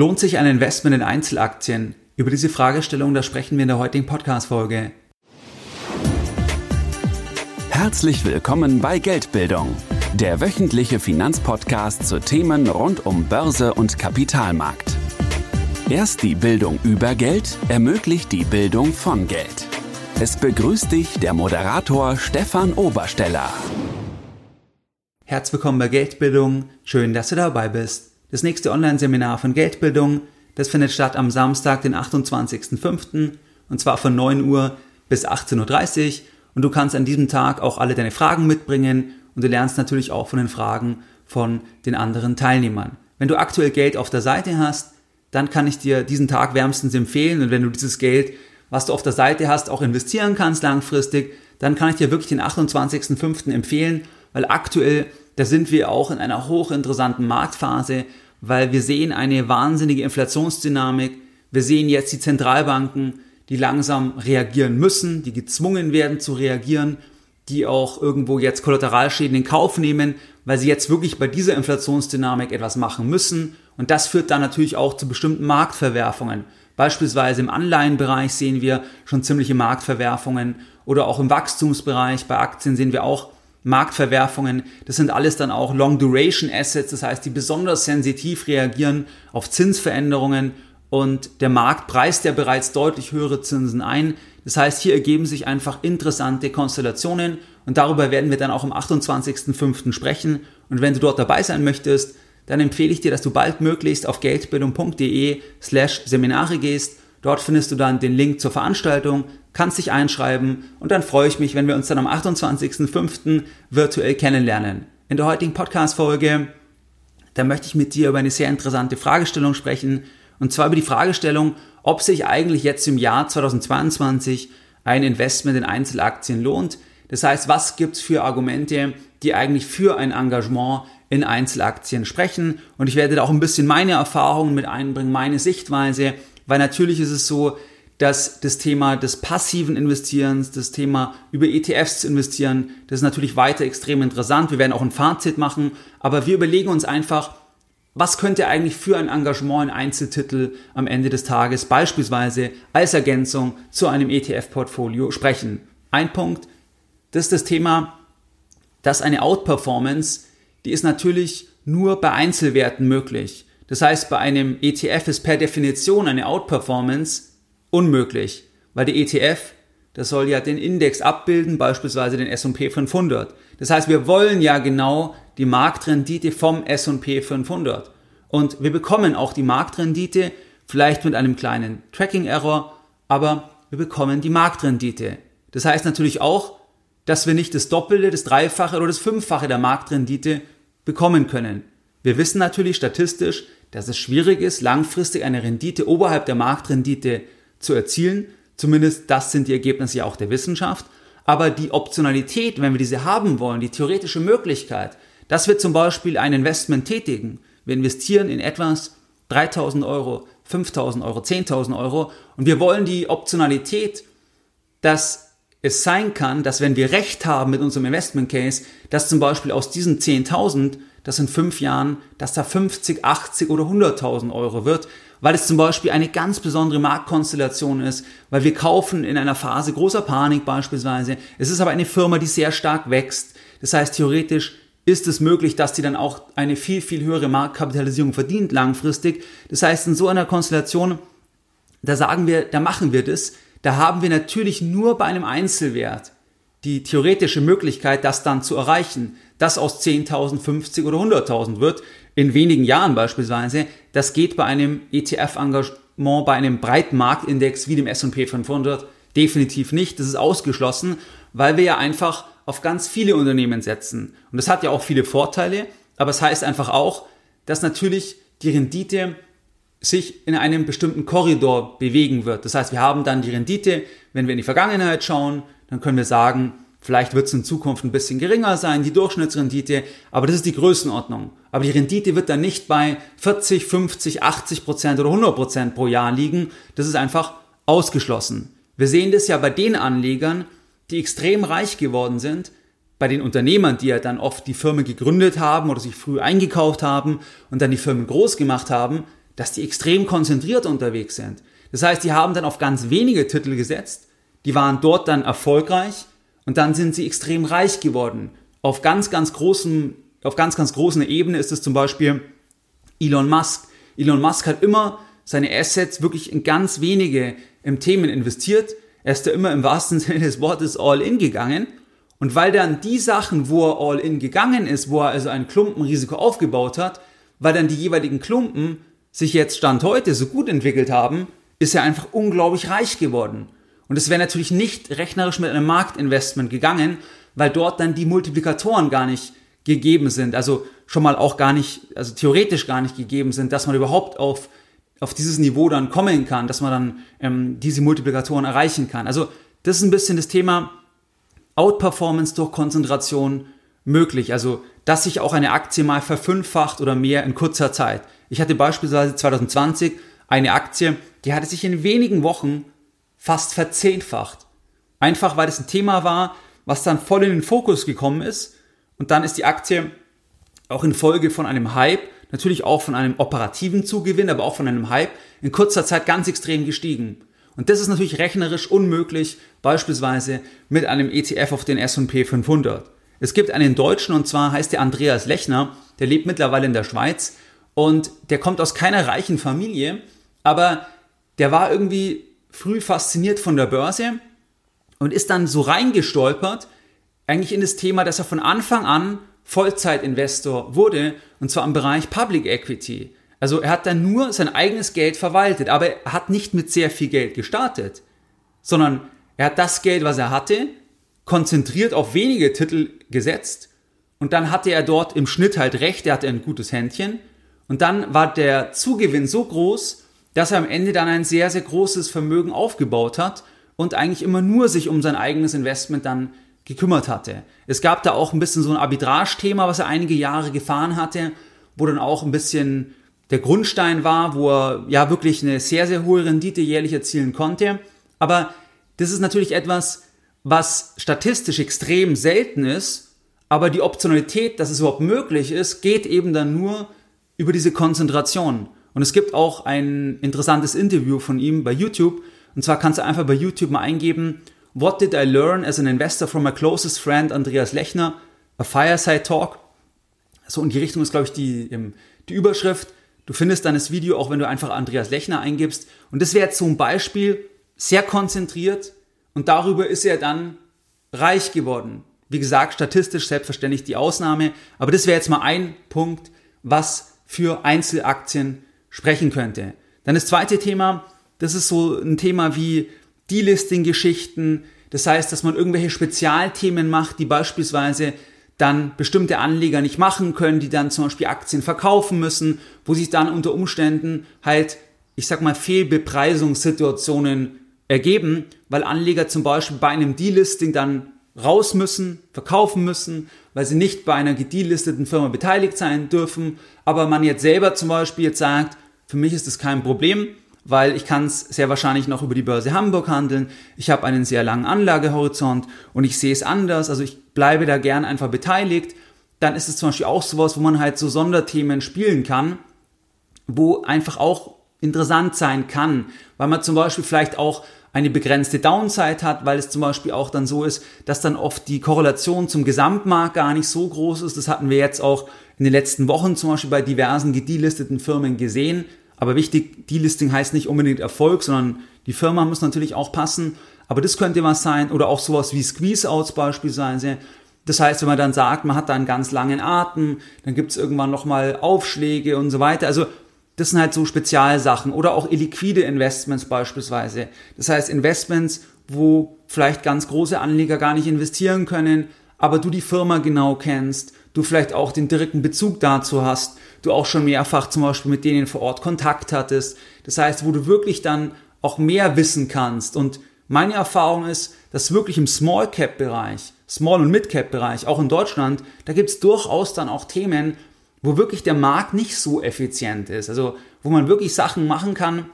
Lohnt sich ein Investment in Einzelaktien? Über diese Fragestellung, da sprechen wir in der heutigen Podcast-Folge. Herzlich willkommen bei Geldbildung, der wöchentliche Finanzpodcast zu Themen rund um Börse und Kapitalmarkt. Erst die Bildung über Geld ermöglicht die Bildung von Geld. Es begrüßt dich der Moderator Stefan Obersteller. Herzlich willkommen bei Geldbildung. Schön, dass du dabei bist. Das nächste Online-Seminar von Geldbildung, das findet statt am Samstag, den 28.05. und zwar von 9 Uhr bis 18.30 Uhr. Und du kannst an diesem Tag auch alle deine Fragen mitbringen und du lernst natürlich auch von den Fragen von den anderen Teilnehmern. Wenn du aktuell Geld auf der Seite hast, dann kann ich dir diesen Tag wärmstens empfehlen und wenn du dieses Geld was du auf der Seite hast, auch investieren kannst langfristig, dann kann ich dir wirklich den 28.05. empfehlen, weil aktuell, da sind wir auch in einer hochinteressanten Marktphase, weil wir sehen eine wahnsinnige Inflationsdynamik. Wir sehen jetzt die Zentralbanken, die langsam reagieren müssen, die gezwungen werden zu reagieren, die auch irgendwo jetzt Kollateralschäden in Kauf nehmen, weil sie jetzt wirklich bei dieser Inflationsdynamik etwas machen müssen. Und das führt dann natürlich auch zu bestimmten Marktverwerfungen. Beispielsweise im Anleihenbereich sehen wir schon ziemliche Marktverwerfungen oder auch im Wachstumsbereich bei Aktien sehen wir auch Marktverwerfungen. Das sind alles dann auch Long Duration Assets, das heißt, die besonders sensitiv reagieren auf Zinsveränderungen und der Markt preist ja bereits deutlich höhere Zinsen ein. Das heißt, hier ergeben sich einfach interessante Konstellationen und darüber werden wir dann auch am 28.05. sprechen. Und wenn du dort dabei sein möchtest, dann empfehle ich dir, dass du baldmöglichst auf geldbildung.de slash Seminare gehst. Dort findest du dann den Link zur Veranstaltung, kannst dich einschreiben und dann freue ich mich, wenn wir uns dann am 28.05. virtuell kennenlernen. In der heutigen Podcast-Folge, da möchte ich mit dir über eine sehr interessante Fragestellung sprechen und zwar über die Fragestellung, ob sich eigentlich jetzt im Jahr 2022 ein Investment in Einzelaktien lohnt. Das heißt, was gibt es für Argumente, die eigentlich für ein Engagement in Einzelaktien sprechen und ich werde da auch ein bisschen meine Erfahrungen mit einbringen, meine Sichtweise, weil natürlich ist es so, dass das Thema des passiven Investierens, das Thema über ETFs zu investieren, das ist natürlich weiter extrem interessant. Wir werden auch ein Fazit machen, aber wir überlegen uns einfach, was könnte eigentlich für ein Engagement in Einzeltitel am Ende des Tages beispielsweise als Ergänzung zu einem ETF-Portfolio sprechen. Ein Punkt, das ist das Thema, dass eine Outperformance die ist natürlich nur bei Einzelwerten möglich. Das heißt, bei einem ETF ist per Definition eine Outperformance unmöglich, weil der ETF, das soll ja den Index abbilden, beispielsweise den S&P 500. Das heißt, wir wollen ja genau die Marktrendite vom S&P 500. Und wir bekommen auch die Marktrendite, vielleicht mit einem kleinen Tracking-Error, aber wir bekommen die Marktrendite. Das heißt natürlich auch, dass wir nicht das Doppelte, das Dreifache oder das Fünffache der Marktrendite bekommen können. Wir wissen natürlich statistisch, dass es schwierig ist, langfristig eine Rendite oberhalb der Marktrendite zu erzielen. Zumindest das sind die Ergebnisse ja auch der Wissenschaft. Aber die Optionalität, wenn wir diese haben wollen, die theoretische Möglichkeit, dass wir zum Beispiel ein Investment tätigen, wir investieren in etwas 3000 Euro, 5000 Euro, 10.000 Euro und wir wollen die Optionalität, dass es sein kann, dass wenn wir recht haben mit unserem Investment Case, dass zum Beispiel aus diesen 10.000, das in fünf Jahren, dass da 50, 80 oder 100.000 Euro wird, weil es zum Beispiel eine ganz besondere Marktkonstellation ist, weil wir kaufen in einer Phase großer Panik beispielsweise. Es ist aber eine Firma, die sehr stark wächst. Das heißt, theoretisch ist es möglich, dass die dann auch eine viel, viel höhere Marktkapitalisierung verdient langfristig. Das heißt, in so einer Konstellation, da sagen wir, da machen wir das, da haben wir natürlich nur bei einem Einzelwert die theoretische Möglichkeit, das dann zu erreichen, das aus 10.000, 50 oder 100.000 wird, in wenigen Jahren beispielsweise. Das geht bei einem ETF-Engagement, bei einem breiten Marktindex wie dem S&P 500 definitiv nicht. Das ist ausgeschlossen, weil wir ja einfach auf ganz viele Unternehmen setzen. Und das hat ja auch viele Vorteile, aber es das heißt einfach auch, dass natürlich die Rendite sich in einem bestimmten Korridor bewegen wird. Das heißt, wir haben dann die Rendite, wenn wir in die Vergangenheit schauen, dann können wir sagen, vielleicht wird es in Zukunft ein bisschen geringer sein, die Durchschnittsrendite, aber das ist die Größenordnung. Aber die Rendite wird dann nicht bei 40, 50, 80 Prozent oder 100 Prozent pro Jahr liegen. Das ist einfach ausgeschlossen. Wir sehen das ja bei den Anlegern, die extrem reich geworden sind, bei den Unternehmern, die ja dann oft die Firmen gegründet haben oder sich früh eingekauft haben und dann die Firmen groß gemacht haben, dass die extrem konzentriert unterwegs sind. Das heißt, die haben dann auf ganz wenige Titel gesetzt, die waren dort dann erfolgreich und dann sind sie extrem reich geworden. Auf ganz, ganz großen, auf ganz, ganz großen Ebene ist es zum Beispiel Elon Musk. Elon Musk hat immer seine Assets wirklich in ganz wenige ähm, Themen investiert. Er ist da immer im wahrsten Sinne des Wortes all in gegangen. Und weil dann die Sachen, wo er all in gegangen ist, wo er also ein Klumpenrisiko aufgebaut hat, weil dann die jeweiligen Klumpen sich jetzt Stand heute so gut entwickelt haben, ist er einfach unglaublich reich geworden. Und es wäre natürlich nicht rechnerisch mit einem Marktinvestment gegangen, weil dort dann die Multiplikatoren gar nicht gegeben sind. Also schon mal auch gar nicht, also theoretisch gar nicht gegeben sind, dass man überhaupt auf, auf dieses Niveau dann kommen kann, dass man dann ähm, diese Multiplikatoren erreichen kann. Also das ist ein bisschen das Thema Outperformance durch Konzentration möglich. Also dass sich auch eine Aktie mal verfünffacht oder mehr in kurzer Zeit. Ich hatte beispielsweise 2020 eine Aktie, die hatte sich in wenigen Wochen fast verzehnfacht. Einfach weil es ein Thema war, was dann voll in den Fokus gekommen ist. Und dann ist die Aktie auch in Folge von einem Hype, natürlich auch von einem operativen Zugewinn, aber auch von einem Hype, in kurzer Zeit ganz extrem gestiegen. Und das ist natürlich rechnerisch unmöglich, beispielsweise mit einem ETF auf den S&P 500. Es gibt einen Deutschen und zwar heißt der Andreas Lechner, der lebt mittlerweile in der Schweiz und der kommt aus keiner reichen Familie, aber der war irgendwie früh fasziniert von der Börse und ist dann so reingestolpert, eigentlich in das Thema, dass er von Anfang an Vollzeitinvestor wurde, und zwar im Bereich Public Equity. Also er hat dann nur sein eigenes Geld verwaltet, aber er hat nicht mit sehr viel Geld gestartet, sondern er hat das Geld, was er hatte, konzentriert auf wenige Titel gesetzt und dann hatte er dort im Schnitt halt recht, er hatte ein gutes Händchen und dann war der Zugewinn so groß, dass er am Ende dann ein sehr, sehr großes Vermögen aufgebaut hat und eigentlich immer nur sich um sein eigenes Investment dann gekümmert hatte. Es gab da auch ein bisschen so ein Arbitrage-Thema, was er einige Jahre gefahren hatte, wo dann auch ein bisschen der Grundstein war, wo er ja wirklich eine sehr, sehr hohe Rendite jährlich erzielen konnte. Aber das ist natürlich etwas, was statistisch extrem selten ist, aber die Optionalität, dass es überhaupt möglich ist, geht eben dann nur über diese Konzentration. Und es gibt auch ein interessantes Interview von ihm bei YouTube. Und zwar kannst du einfach bei YouTube mal eingeben, What did I learn as an investor from my closest friend Andreas Lechner? A Fireside Talk. So in die Richtung ist, glaube ich, die, die Überschrift. Du findest dann das Video, auch wenn du einfach Andreas Lechner eingibst. Und das wäre jetzt so ein Beispiel, sehr konzentriert. Und darüber ist er dann reich geworden. Wie gesagt, statistisch selbstverständlich die Ausnahme. Aber das wäre jetzt mal ein Punkt, was für Einzelaktien sprechen könnte. Dann das zweite Thema, das ist so ein Thema wie Delisting-Geschichten. Das heißt, dass man irgendwelche Spezialthemen macht, die beispielsweise dann bestimmte Anleger nicht machen können, die dann zum Beispiel Aktien verkaufen müssen, wo sich dann unter Umständen halt, ich sag mal, Fehlbepreisungssituationen ergeben, weil Anleger zum Beispiel bei einem Delisting dann raus müssen, verkaufen müssen, weil sie nicht bei einer gedelisteten Firma beteiligt sein dürfen, aber man jetzt selber zum Beispiel jetzt sagt, für mich ist das kein Problem, weil ich kann es sehr wahrscheinlich noch über die Börse Hamburg handeln. Ich habe einen sehr langen Anlagehorizont und ich sehe es anders. Also ich bleibe da gern einfach beteiligt. Dann ist es zum Beispiel auch sowas, wo man halt so Sonderthemen spielen kann, wo einfach auch interessant sein kann, weil man zum Beispiel vielleicht auch eine begrenzte Downside hat, weil es zum Beispiel auch dann so ist, dass dann oft die Korrelation zum Gesamtmarkt gar nicht so groß ist. Das hatten wir jetzt auch in den letzten Wochen zum Beispiel bei diversen gedelisteten Firmen gesehen. Aber wichtig, Delisting heißt nicht unbedingt Erfolg, sondern die Firma muss natürlich auch passen. Aber das könnte was sein oder auch sowas wie Squeeze-Outs beispielsweise. Das heißt, wenn man dann sagt, man hat da einen ganz langen Atem, dann gibt es irgendwann nochmal Aufschläge und so weiter. Also das sind halt so Spezialsachen oder auch illiquide Investments beispielsweise. Das heißt Investments, wo vielleicht ganz große Anleger gar nicht investieren können, aber du die Firma genau kennst, du vielleicht auch den direkten Bezug dazu hast, du auch schon mehrfach zum Beispiel mit denen vor Ort Kontakt hattest. Das heißt, wo du wirklich dann auch mehr wissen kannst. Und meine Erfahrung ist, dass wirklich im Small Cap Bereich, Small und Mid Cap Bereich, auch in Deutschland, da gibt es durchaus dann auch Themen, wo wirklich der Markt nicht so effizient ist. Also wo man wirklich Sachen machen kann,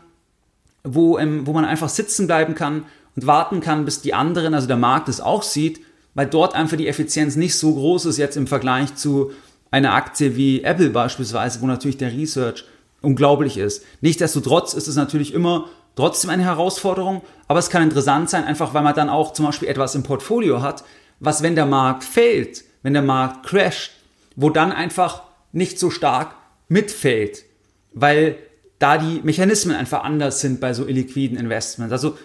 wo, ähm, wo man einfach sitzen bleiben kann und warten kann, bis die anderen, also der Markt es auch sieht, weil dort einfach die Effizienz nicht so groß ist jetzt im Vergleich zu einer Aktie wie Apple beispielsweise, wo natürlich der Research unglaublich ist. Nichtsdestotrotz ist es natürlich immer trotzdem eine Herausforderung, aber es kann interessant sein, einfach weil man dann auch zum Beispiel etwas im Portfolio hat, was, wenn der Markt fällt, wenn der Markt crasht, wo dann einfach nicht so stark mitfällt, weil da die Mechanismen einfach anders sind bei so illiquiden Investments. Also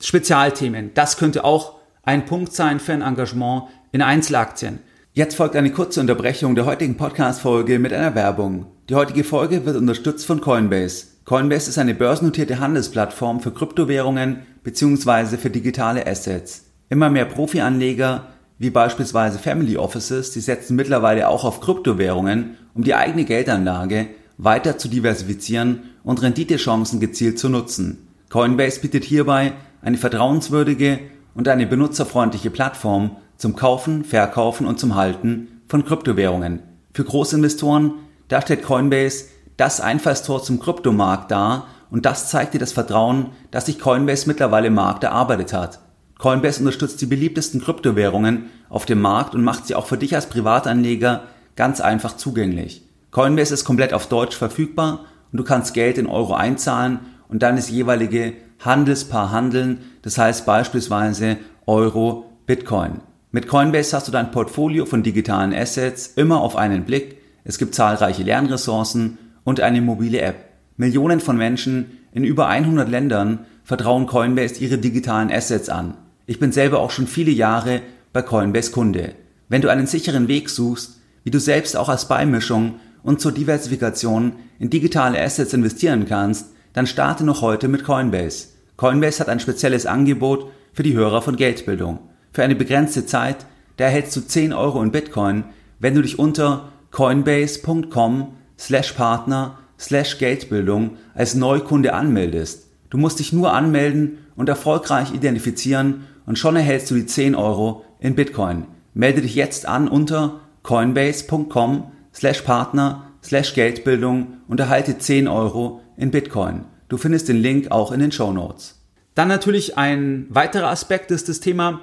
Spezialthemen, das könnte auch ein Punkt sein für ein Engagement in Einzelaktien. Jetzt folgt eine kurze Unterbrechung der heutigen Podcast-Folge mit einer Werbung. Die heutige Folge wird unterstützt von Coinbase. Coinbase ist eine börsennotierte Handelsplattform für Kryptowährungen bzw. für digitale Assets. Immer mehr Profi-Anleger, wie beispielsweise Family Offices, die setzen mittlerweile auch auf Kryptowährungen, um die eigene Geldanlage weiter zu diversifizieren und Renditechancen gezielt zu nutzen. Coinbase bietet hierbei eine vertrauenswürdige und eine benutzerfreundliche Plattform zum Kaufen, Verkaufen und zum Halten von Kryptowährungen. Für Großinvestoren, da stellt Coinbase das Einfallstor zum Kryptomarkt dar und das zeigt dir das Vertrauen, das sich Coinbase mittlerweile im Markt erarbeitet hat. Coinbase unterstützt die beliebtesten Kryptowährungen auf dem Markt und macht sie auch für dich als Privatanleger ganz einfach zugänglich. Coinbase ist komplett auf Deutsch verfügbar und du kannst Geld in Euro einzahlen und dann das jeweilige Handelspaar handeln, das heißt beispielsweise Euro, Bitcoin. Mit Coinbase hast du dein Portfolio von digitalen Assets immer auf einen Blick. Es gibt zahlreiche Lernressourcen und eine mobile App. Millionen von Menschen in über 100 Ländern vertrauen Coinbase ihre digitalen Assets an. Ich bin selber auch schon viele Jahre bei Coinbase Kunde. Wenn du einen sicheren Weg suchst, wie du selbst auch als Beimischung und zur Diversifikation in digitale Assets investieren kannst, dann starte noch heute mit Coinbase. Coinbase hat ein spezielles Angebot für die Hörer von Geldbildung. Für eine begrenzte Zeit, da erhältst du 10 Euro in Bitcoin, wenn du dich unter coinbase.com slash Partner slash Geldbildung als Neukunde anmeldest. Du musst dich nur anmelden und erfolgreich identifizieren und schon erhältst du die 10 Euro in Bitcoin. Melde dich jetzt an unter coinbase.com slash Partner slash Geldbildung und erhalte 10 Euro in Bitcoin. Du findest den Link auch in den Show Notes. Dann natürlich ein weiterer Aspekt ist das Thema,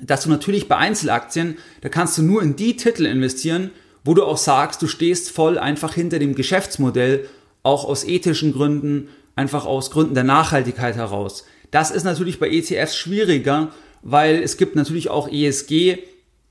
dass du natürlich bei Einzelaktien, da kannst du nur in die Titel investieren, wo du auch sagst, du stehst voll einfach hinter dem Geschäftsmodell, auch aus ethischen Gründen, einfach aus Gründen der Nachhaltigkeit heraus. Das ist natürlich bei ETFs schwieriger, weil es gibt natürlich auch ESG,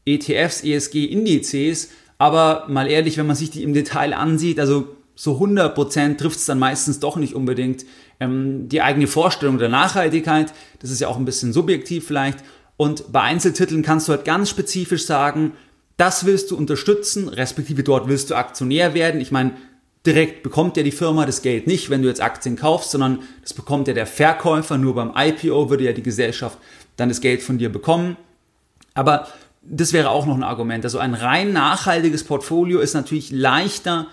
ETFs, ESG-Indizes, aber mal ehrlich, wenn man sich die im Detail ansieht, also so 100% trifft es dann meistens doch nicht unbedingt ähm, die eigene Vorstellung der Nachhaltigkeit. Das ist ja auch ein bisschen subjektiv vielleicht. Und bei Einzeltiteln kannst du halt ganz spezifisch sagen, das willst du unterstützen, respektive dort willst du Aktionär werden. Ich meine, direkt bekommt ja die Firma das Geld nicht, wenn du jetzt Aktien kaufst, sondern das bekommt ja der Verkäufer. Nur beim IPO würde ja die Gesellschaft dann das Geld von dir bekommen. Aber das wäre auch noch ein Argument. Also ein rein nachhaltiges Portfolio ist natürlich leichter,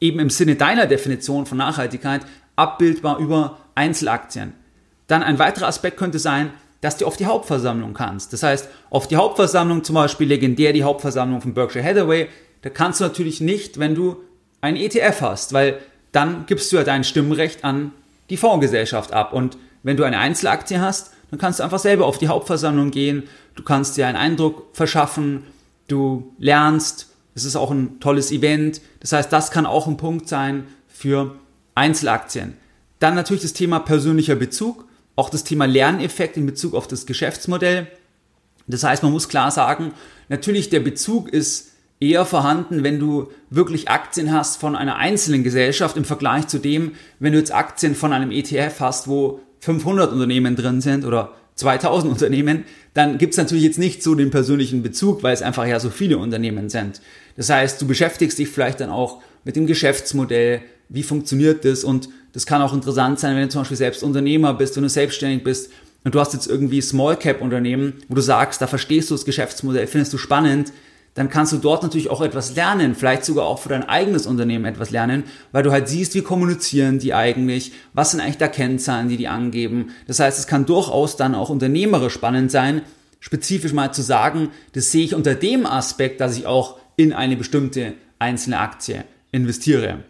eben im Sinne deiner Definition von Nachhaltigkeit, abbildbar über Einzelaktien. Dann ein weiterer Aspekt könnte sein, dass du auf die Hauptversammlung kannst. Das heißt, auf die Hauptversammlung, zum Beispiel legendär die Hauptversammlung von Berkshire Hathaway, da kannst du natürlich nicht, wenn du ein ETF hast, weil dann gibst du ja dein Stimmrecht an die Fondsgesellschaft ab. Und wenn du eine Einzelaktie hast, dann kannst du einfach selber auf die Hauptversammlung gehen, du kannst dir einen Eindruck verschaffen, du lernst, es ist auch ein tolles Event. Das heißt, das kann auch ein Punkt sein für Einzelaktien. Dann natürlich das Thema persönlicher Bezug auch das Thema Lerneffekt in Bezug auf das Geschäftsmodell. Das heißt, man muss klar sagen, natürlich der Bezug ist eher vorhanden, wenn du wirklich Aktien hast von einer einzelnen Gesellschaft im Vergleich zu dem, wenn du jetzt Aktien von einem ETF hast, wo 500 Unternehmen drin sind oder 2000 Unternehmen, dann gibt es natürlich jetzt nicht so den persönlichen Bezug, weil es einfach ja so viele Unternehmen sind. Das heißt, du beschäftigst dich vielleicht dann auch mit dem Geschäftsmodell, wie funktioniert das und das kann auch interessant sein, wenn du zum Beispiel selbst Unternehmer bist, wenn du selbstständig bist und du hast jetzt irgendwie Small Cap Unternehmen, wo du sagst, da verstehst du das Geschäftsmodell, findest du spannend, dann kannst du dort natürlich auch etwas lernen, vielleicht sogar auch für dein eigenes Unternehmen etwas lernen, weil du halt siehst, wie kommunizieren die eigentlich, was sind eigentlich da Kennzahlen, die die angeben. Das heißt, es kann durchaus dann auch unternehmerisch spannend sein, spezifisch mal zu sagen, das sehe ich unter dem Aspekt, dass ich auch in eine bestimmte einzelne Aktie investiere.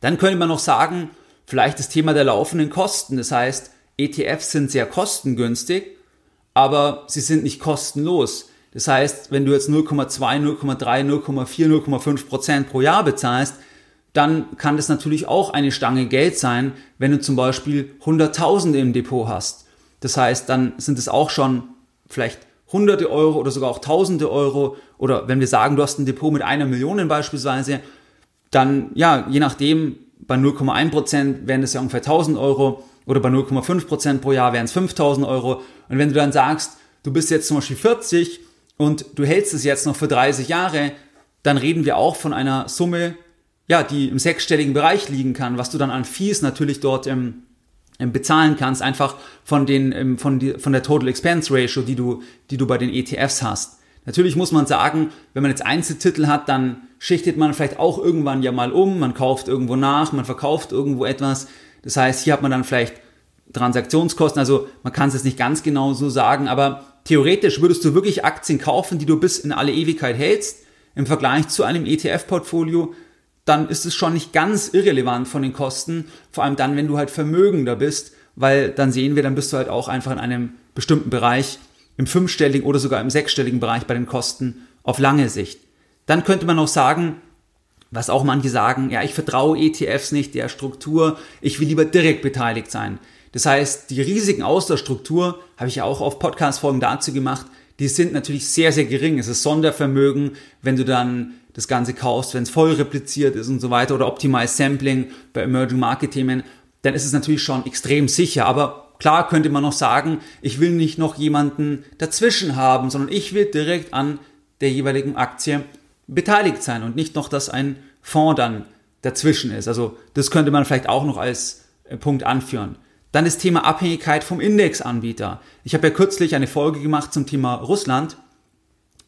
Dann könnte man noch sagen, vielleicht das Thema der laufenden Kosten. Das heißt, ETFs sind sehr kostengünstig, aber sie sind nicht kostenlos. Das heißt, wenn du jetzt 0,2, 0,3, 0,4, 0,5 Prozent pro Jahr bezahlst, dann kann das natürlich auch eine Stange Geld sein, wenn du zum Beispiel Hunderttausende im Depot hast. Das heißt, dann sind es auch schon vielleicht hunderte Euro oder sogar auch tausende Euro. Oder wenn wir sagen, du hast ein Depot mit einer Million beispielsweise, dann, ja, je nachdem, bei 0,1 Prozent wären das ja ungefähr 1000 Euro oder bei 0,5 Prozent pro Jahr wären es 5000 Euro. Und wenn du dann sagst, du bist jetzt zum Beispiel 40 und du hältst es jetzt noch für 30 Jahre, dann reden wir auch von einer Summe, ja, die im sechsstelligen Bereich liegen kann, was du dann an Fees natürlich dort im, im bezahlen kannst, einfach von den, von, die, von der Total Expense Ratio, die du, die du bei den ETFs hast. Natürlich muss man sagen, wenn man jetzt Einzeltitel hat, dann schichtet man vielleicht auch irgendwann ja mal um, man kauft irgendwo nach, man verkauft irgendwo etwas. Das heißt, hier hat man dann vielleicht Transaktionskosten, also man kann es jetzt nicht ganz genau so sagen, aber theoretisch würdest du wirklich Aktien kaufen, die du bis in alle Ewigkeit hältst, im Vergleich zu einem ETF-Portfolio, dann ist es schon nicht ganz irrelevant von den Kosten, vor allem dann, wenn du halt vermögender bist, weil dann sehen wir, dann bist du halt auch einfach in einem bestimmten Bereich, im fünfstelligen oder sogar im sechsstelligen Bereich bei den Kosten auf lange Sicht. Dann könnte man auch sagen, was auch manche sagen, ja, ich vertraue ETFs nicht der Struktur, ich will lieber direkt beteiligt sein. Das heißt, die Risiken aus der Struktur, habe ich ja auch auf Podcast-Folgen dazu gemacht, die sind natürlich sehr, sehr gering. Es ist Sondervermögen, wenn du dann das Ganze kaufst, wenn es voll repliziert ist und so weiter oder Optimized Sampling bei Emerging Market Themen, dann ist es natürlich schon extrem sicher. Aber klar könnte man noch sagen, ich will nicht noch jemanden dazwischen haben, sondern ich will direkt an der jeweiligen Aktie beteiligt sein und nicht noch, dass ein Fonds dann dazwischen ist. Also das könnte man vielleicht auch noch als äh, Punkt anführen. Dann das Thema Abhängigkeit vom Indexanbieter. Ich habe ja kürzlich eine Folge gemacht zum Thema Russland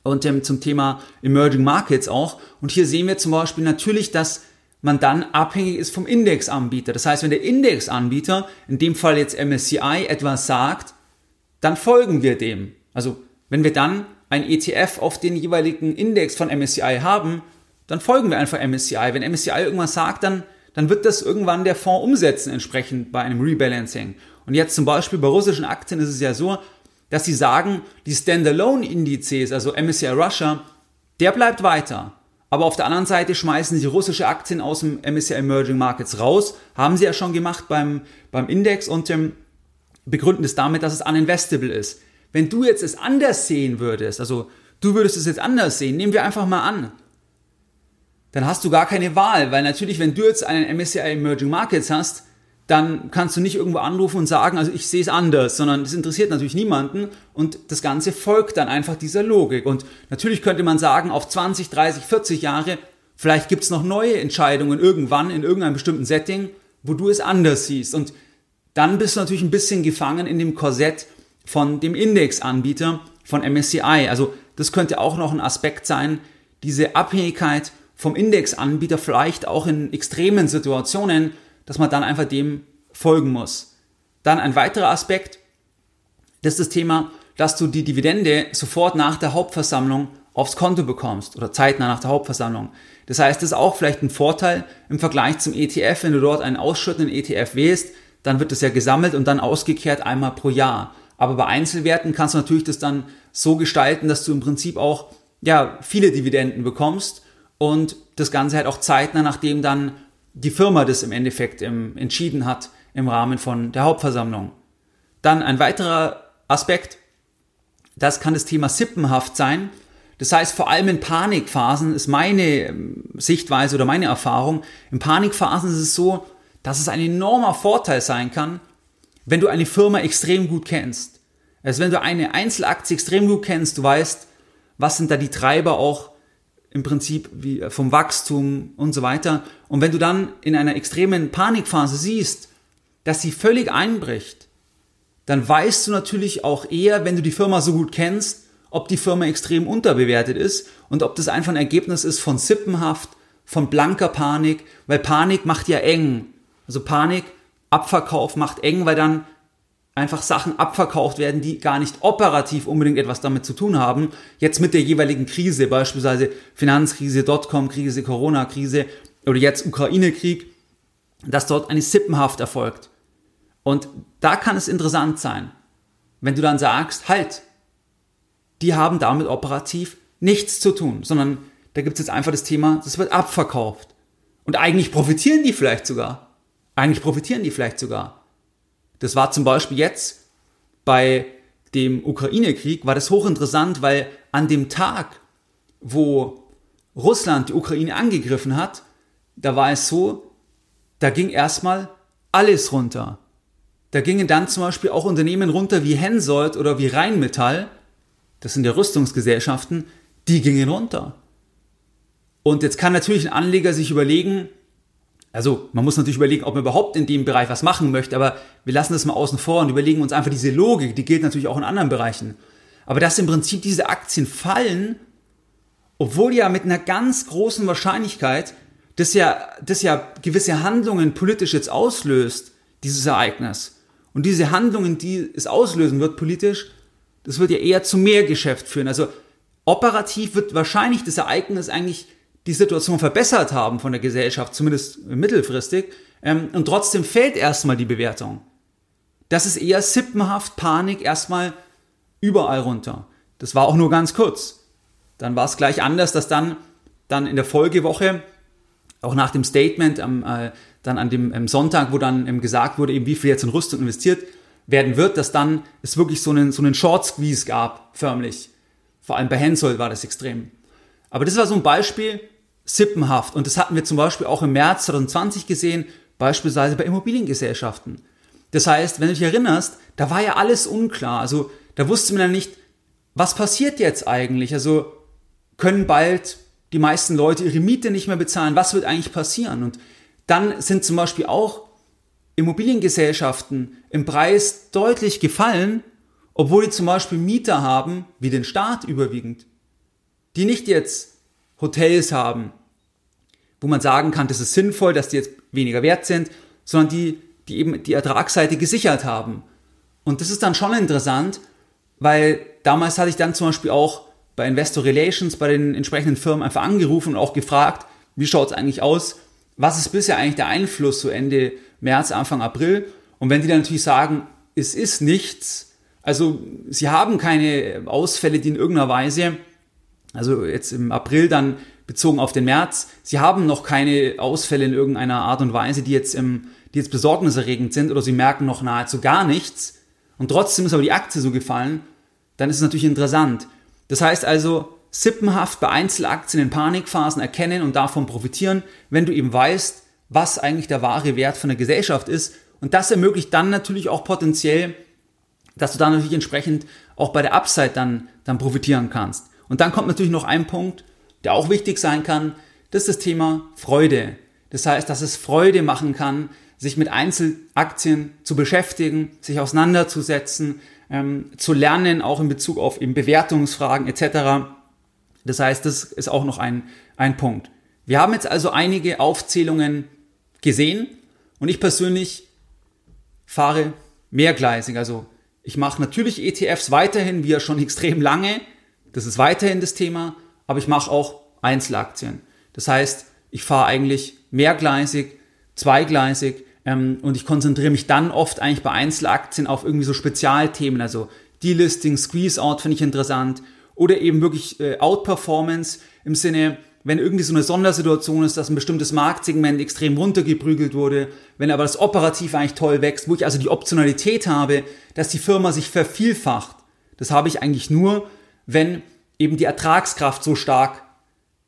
und ähm, zum Thema Emerging Markets auch. Und hier sehen wir zum Beispiel natürlich, dass man dann abhängig ist vom Indexanbieter. Das heißt, wenn der Indexanbieter, in dem Fall jetzt MSCI, etwas sagt, dann folgen wir dem. Also wenn wir dann ein ETF auf den jeweiligen Index von MSCI haben, dann folgen wir einfach MSCI. Wenn MSCI irgendwas sagt, dann, dann wird das irgendwann der Fonds umsetzen, entsprechend bei einem Rebalancing. Und jetzt zum Beispiel bei russischen Aktien ist es ja so, dass sie sagen, die Standalone-Indizes, also MSCI Russia, der bleibt weiter. Aber auf der anderen Seite schmeißen sie russische Aktien aus dem MSCI Emerging Markets raus. Haben sie ja schon gemacht beim, beim Index und ähm, begründen es damit, dass es uninvestable ist. Wenn du jetzt es anders sehen würdest, also du würdest es jetzt anders sehen, nehmen wir einfach mal an, dann hast du gar keine Wahl, weil natürlich, wenn du jetzt einen MSCI Emerging Markets hast, dann kannst du nicht irgendwo anrufen und sagen, also ich sehe es anders, sondern das interessiert natürlich niemanden und das Ganze folgt dann einfach dieser Logik. Und natürlich könnte man sagen, auf 20, 30, 40 Jahre, vielleicht gibt es noch neue Entscheidungen irgendwann in irgendeinem bestimmten Setting, wo du es anders siehst. Und dann bist du natürlich ein bisschen gefangen in dem Korsett von dem Indexanbieter von MSCI. Also das könnte auch noch ein Aspekt sein, diese Abhängigkeit vom Indexanbieter vielleicht auch in extremen Situationen, dass man dann einfach dem folgen muss. Dann ein weiterer Aspekt, das ist das Thema, dass du die Dividende sofort nach der Hauptversammlung aufs Konto bekommst oder zeitnah nach der Hauptversammlung. Das heißt, das ist auch vielleicht ein Vorteil im Vergleich zum ETF. Wenn du dort einen ausschüttenden ETF wählst, dann wird das ja gesammelt und dann ausgekehrt einmal pro Jahr. Aber bei Einzelwerten kannst du natürlich das dann so gestalten, dass du im Prinzip auch ja, viele Dividenden bekommst und das Ganze halt auch zeitnah, nachdem dann die Firma das im Endeffekt im, entschieden hat im Rahmen von der Hauptversammlung. Dann ein weiterer Aspekt, das kann das Thema Sippenhaft sein. Das heißt, vor allem in Panikphasen ist meine ähm, Sichtweise oder meine Erfahrung, in Panikphasen ist es so, dass es ein enormer Vorteil sein kann, wenn du eine Firma extrem gut kennst. Also wenn du eine Einzelaktie extrem gut kennst, du weißt, was sind da die Treiber auch im Prinzip wie äh, vom Wachstum und so weiter. Und wenn du dann in einer extremen Panikphase siehst, dass sie völlig einbricht, dann weißt du natürlich auch eher, wenn du die Firma so gut kennst, ob die Firma extrem unterbewertet ist und ob das einfach ein Ergebnis ist von Sippenhaft, von blanker Panik, weil Panik macht ja eng. Also Panik, Abverkauf macht eng, weil dann einfach Sachen abverkauft werden, die gar nicht operativ unbedingt etwas damit zu tun haben. Jetzt mit der jeweiligen Krise, beispielsweise Finanzkrise, Dotcom-Krise, Corona-Krise oder jetzt Ukraine-Krieg, dass dort eine Sippenhaft erfolgt. Und da kann es interessant sein, wenn du dann sagst, halt, die haben damit operativ nichts zu tun, sondern da gibt es jetzt einfach das Thema, das wird abverkauft. Und eigentlich profitieren die vielleicht sogar. Eigentlich profitieren die vielleicht sogar. Das war zum Beispiel jetzt bei dem Ukraine-Krieg, war das hochinteressant, weil an dem Tag, wo Russland die Ukraine angegriffen hat, da war es so, da ging erstmal alles runter. Da gingen dann zum Beispiel auch Unternehmen runter wie Hensoldt oder wie Rheinmetall, das sind ja Rüstungsgesellschaften, die gingen runter. Und jetzt kann natürlich ein Anleger sich überlegen, also man muss natürlich überlegen, ob man überhaupt in dem Bereich was machen möchte, aber wir lassen das mal außen vor und überlegen uns einfach diese Logik, die gilt natürlich auch in anderen Bereichen. Aber dass im Prinzip diese Aktien fallen, obwohl ja mit einer ganz großen Wahrscheinlichkeit das ja, das ja gewisse Handlungen politisch jetzt auslöst, dieses Ereignis. Und diese Handlungen, die es auslösen wird politisch, das wird ja eher zu mehr Geschäft führen. Also operativ wird wahrscheinlich das Ereignis eigentlich die Situation verbessert haben von der Gesellschaft, zumindest mittelfristig, ähm, und trotzdem fällt erstmal die Bewertung. Das ist eher sippenhaft, Panik, erstmal überall runter. Das war auch nur ganz kurz. Dann war es gleich anders, dass dann, dann in der Folgewoche, auch nach dem Statement, am, äh, dann an dem ähm, Sonntag, wo dann ähm, gesagt wurde, eben wie viel jetzt in Rüstung investiert werden wird, dass dann es wirklich so einen, so einen Short Squeeze gab, förmlich. Vor allem bei Hensoldt war das extrem. Aber das war so ein Beispiel, sippenhaft. Und das hatten wir zum Beispiel auch im März 2020 gesehen, beispielsweise bei Immobiliengesellschaften. Das heißt, wenn du dich erinnerst, da war ja alles unklar. Also da wusste man ja nicht, was passiert jetzt eigentlich? Also können bald die meisten Leute ihre Miete nicht mehr bezahlen? Was wird eigentlich passieren? Und dann sind zum Beispiel auch Immobiliengesellschaften im Preis deutlich gefallen, obwohl die zum Beispiel Mieter haben, wie den Staat überwiegend, die nicht jetzt Hotels haben, wo man sagen kann, das ist sinnvoll, dass die jetzt weniger wert sind, sondern die, die eben die Ertragsseite gesichert haben. Und das ist dann schon interessant, weil damals hatte ich dann zum Beispiel auch bei Investor Relations, bei den entsprechenden Firmen einfach angerufen und auch gefragt, wie schaut es eigentlich aus? Was ist bisher eigentlich der Einfluss so Ende März, Anfang April? Und wenn die dann natürlich sagen, es ist nichts, also sie haben keine Ausfälle, die in irgendeiner Weise, also jetzt im April dann bezogen auf den März, sie haben noch keine Ausfälle in irgendeiner Art und Weise, die jetzt, im, die jetzt besorgniserregend sind oder sie merken noch nahezu gar nichts und trotzdem ist aber die Aktie so gefallen, dann ist es natürlich interessant. Das heißt also, sippenhaft bei Einzelaktien in Panikphasen erkennen und davon profitieren, wenn du eben weißt, was eigentlich der wahre Wert von der Gesellschaft ist. Und das ermöglicht dann natürlich auch potenziell, dass du dann natürlich entsprechend auch bei der Upside dann, dann profitieren kannst. Und dann kommt natürlich noch ein Punkt, der auch wichtig sein kann, das ist das Thema Freude. Das heißt, dass es Freude machen kann, sich mit Einzelaktien zu beschäftigen, sich auseinanderzusetzen, ähm, zu lernen, auch in Bezug auf eben Bewertungsfragen etc. Das heißt, das ist auch noch ein, ein Punkt. Wir haben jetzt also einige Aufzählungen gesehen und ich persönlich fahre mehrgleisig. Also ich mache natürlich ETFs weiterhin, wie ja schon extrem lange. Das ist weiterhin das Thema, aber ich mache auch Einzelaktien. Das heißt, ich fahre eigentlich mehrgleisig, zweigleisig ähm, und ich konzentriere mich dann oft eigentlich bei Einzelaktien auf irgendwie so Spezialthemen, also Delisting, Squeeze-Out finde ich interessant oder eben wirklich äh, Outperformance im Sinne, wenn irgendwie so eine Sondersituation ist, dass ein bestimmtes Marktsegment extrem runtergeprügelt wurde, wenn aber das operativ eigentlich toll wächst, wo ich also die Optionalität habe, dass die Firma sich vervielfacht. Das habe ich eigentlich nur, wenn eben die Ertragskraft so stark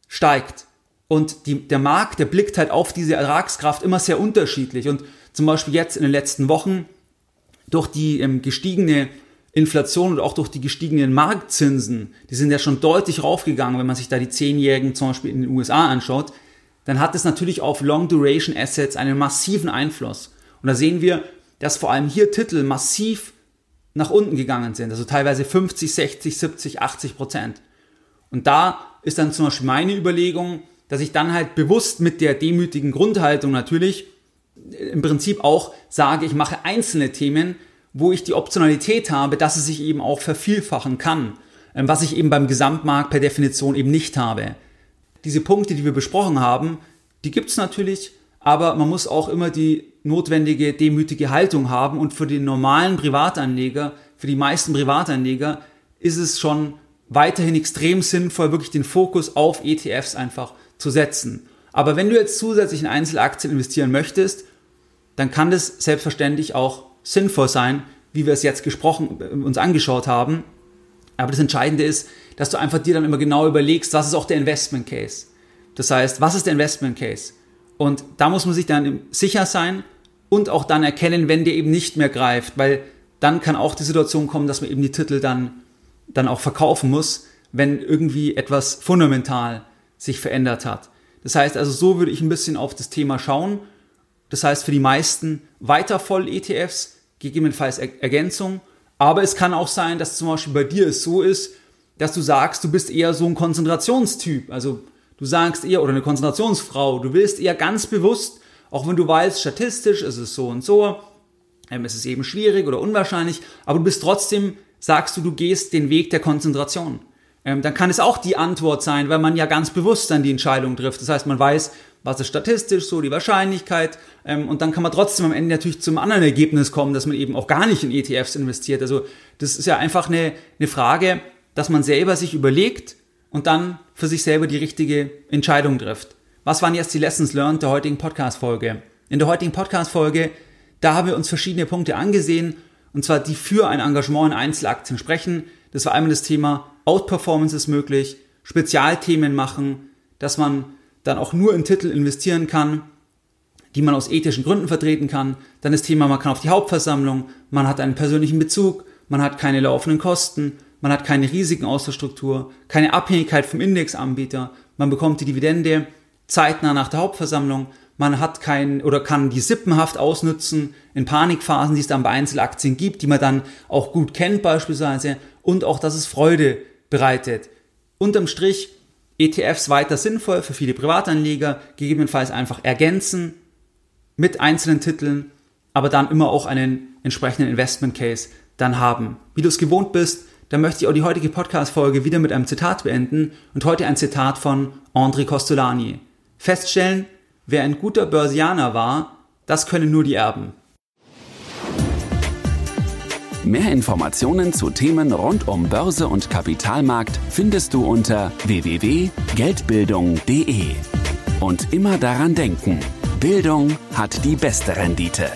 steigt. Und die, der Markt, der blickt halt auf diese Ertragskraft immer sehr unterschiedlich. Und zum Beispiel jetzt in den letzten Wochen durch die ähm, gestiegene Inflation und auch durch die gestiegenen Marktzinsen, die sind ja schon deutlich raufgegangen, wenn man sich da die Zehnjährigen zum Beispiel in den USA anschaut, dann hat es natürlich auf Long Duration Assets einen massiven Einfluss. Und da sehen wir, dass vor allem hier Titel massiv nach unten gegangen sind, also teilweise 50, 60, 70, 80 Prozent. Und da ist dann zum Beispiel meine Überlegung, dass ich dann halt bewusst mit der demütigen Grundhaltung natürlich äh, im Prinzip auch sage, ich mache einzelne Themen, wo ich die Optionalität habe, dass es sich eben auch vervielfachen kann, ähm, was ich eben beim Gesamtmarkt per Definition eben nicht habe. Diese Punkte, die wir besprochen haben, die gibt's natürlich, aber man muss auch immer die notwendige demütige Haltung haben und für den normalen Privatanleger, für die meisten Privatanleger ist es schon weiterhin extrem sinnvoll, wirklich den Fokus auf ETFs einfach zu setzen. Aber wenn du jetzt zusätzlich in Einzelaktien investieren möchtest, dann kann das selbstverständlich auch sinnvoll sein, wie wir es jetzt gesprochen, uns angeschaut haben. Aber das Entscheidende ist, dass du einfach dir dann immer genau überlegst, was ist auch der Investment Case. Das heißt, was ist der Investment Case? Und da muss man sich dann sicher sein und auch dann erkennen, wenn der eben nicht mehr greift, weil dann kann auch die Situation kommen, dass man eben die Titel dann, dann auch verkaufen muss, wenn irgendwie etwas fundamental sich verändert hat. Das heißt also, so würde ich ein bisschen auf das Thema schauen. Das heißt, für die meisten weiter voll ETFs, gegebenenfalls Ergänzung. Aber es kann auch sein, dass zum Beispiel bei dir es so ist, dass du sagst, du bist eher so ein Konzentrationstyp. Also du sagst eher, oder eine Konzentrationsfrau, du willst eher ganz bewusst, auch wenn du weißt, statistisch ist es so und so, ähm, es ist eben schwierig oder unwahrscheinlich, aber du bist trotzdem, sagst du, du gehst den Weg der Konzentration. Ähm, dann kann es auch die Antwort sein, weil man ja ganz bewusst dann die Entscheidung trifft. Das heißt, man weiß, was ist statistisch so, die Wahrscheinlichkeit. Ähm, und dann kann man trotzdem am Ende natürlich zum anderen Ergebnis kommen, dass man eben auch gar nicht in ETFs investiert. Also das ist ja einfach eine, eine Frage, dass man selber sich überlegt und dann für sich selber die richtige Entscheidung trifft. Was waren jetzt die Lessons learned der heutigen Podcast-Folge? In der heutigen Podcast-Folge, da haben wir uns verschiedene Punkte angesehen, und zwar die für ein Engagement in Einzelaktien sprechen. Das war einmal das Thema Outperformance ist möglich, Spezialthemen machen, dass man dann auch nur in Titel investieren kann, die man aus ethischen Gründen vertreten kann. Dann das Thema, man kann auf die Hauptversammlung, man hat einen persönlichen Bezug, man hat keine laufenden Kosten, man hat keine Risiken aus der Struktur, keine Abhängigkeit vom Indexanbieter, man bekommt die Dividende zeitnah nach der Hauptversammlung, man hat kein oder kann die Sippenhaft ausnutzen in Panikphasen, die es dann bei Einzelaktien gibt, die man dann auch gut kennt beispielsweise und auch, dass es Freude bereitet. Unterm Strich ETFs weiter sinnvoll für viele Privatanleger, gegebenenfalls einfach ergänzen mit einzelnen Titeln, aber dann immer auch einen entsprechenden Investment Case dann haben. Wie du es gewohnt bist, dann möchte ich auch die heutige Podcast-Folge wieder mit einem Zitat beenden und heute ein Zitat von André Costolani. Feststellen, wer ein guter Börsianer war, das können nur die Erben. Mehr Informationen zu Themen rund um Börse und Kapitalmarkt findest du unter www.geldbildung.de. Und immer daran denken, Bildung hat die beste Rendite.